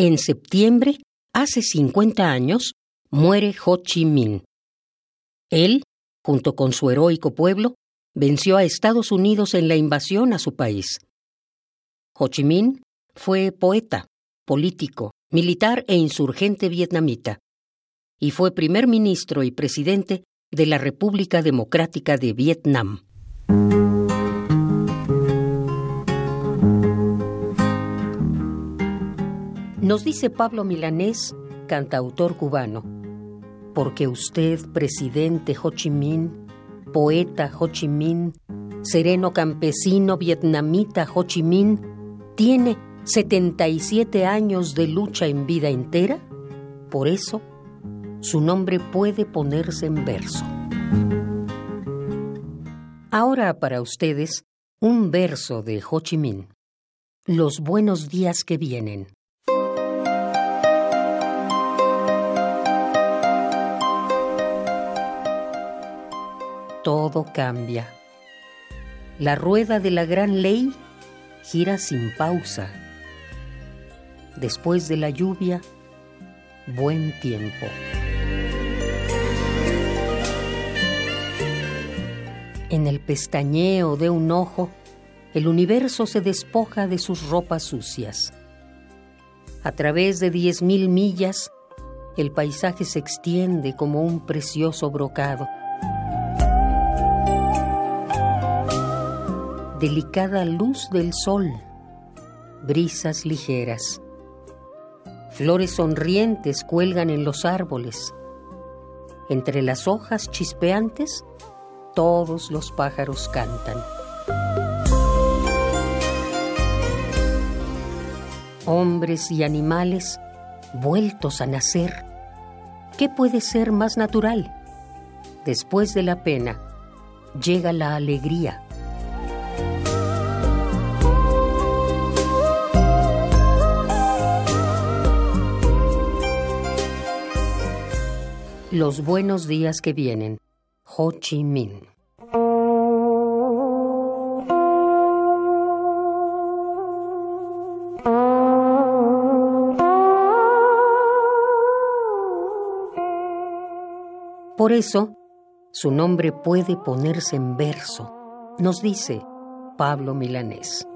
En septiembre, hace 50 años, muere Ho Chi Minh. Él, junto con su heroico pueblo, venció a Estados Unidos en la invasión a su país. Ho Chi Minh fue poeta, político, militar e insurgente vietnamita, y fue primer ministro y presidente de la República Democrática de Vietnam. Nos dice Pablo Milanés, cantautor cubano, porque usted, presidente Ho Chi Minh, poeta Ho Chi Minh, sereno campesino vietnamita Ho Chi Minh, tiene 77 años de lucha en vida entera, por eso su nombre puede ponerse en verso. Ahora para ustedes, un verso de Ho Chi Minh. Los buenos días que vienen. Todo cambia. La rueda de la gran ley gira sin pausa. Después de la lluvia, buen tiempo. En el pestañeo de un ojo, el universo se despoja de sus ropas sucias. A través de diez mil millas, el paisaje se extiende como un precioso brocado. Delicada luz del sol, brisas ligeras. Flores sonrientes cuelgan en los árboles. Entre las hojas chispeantes, todos los pájaros cantan. Hombres y animales vueltos a nacer. ¿Qué puede ser más natural? Después de la pena, llega la alegría Los buenos días que vienen. Ho Chi Minh. Por eso, su nombre puede ponerse en verso, nos dice Pablo Milanés.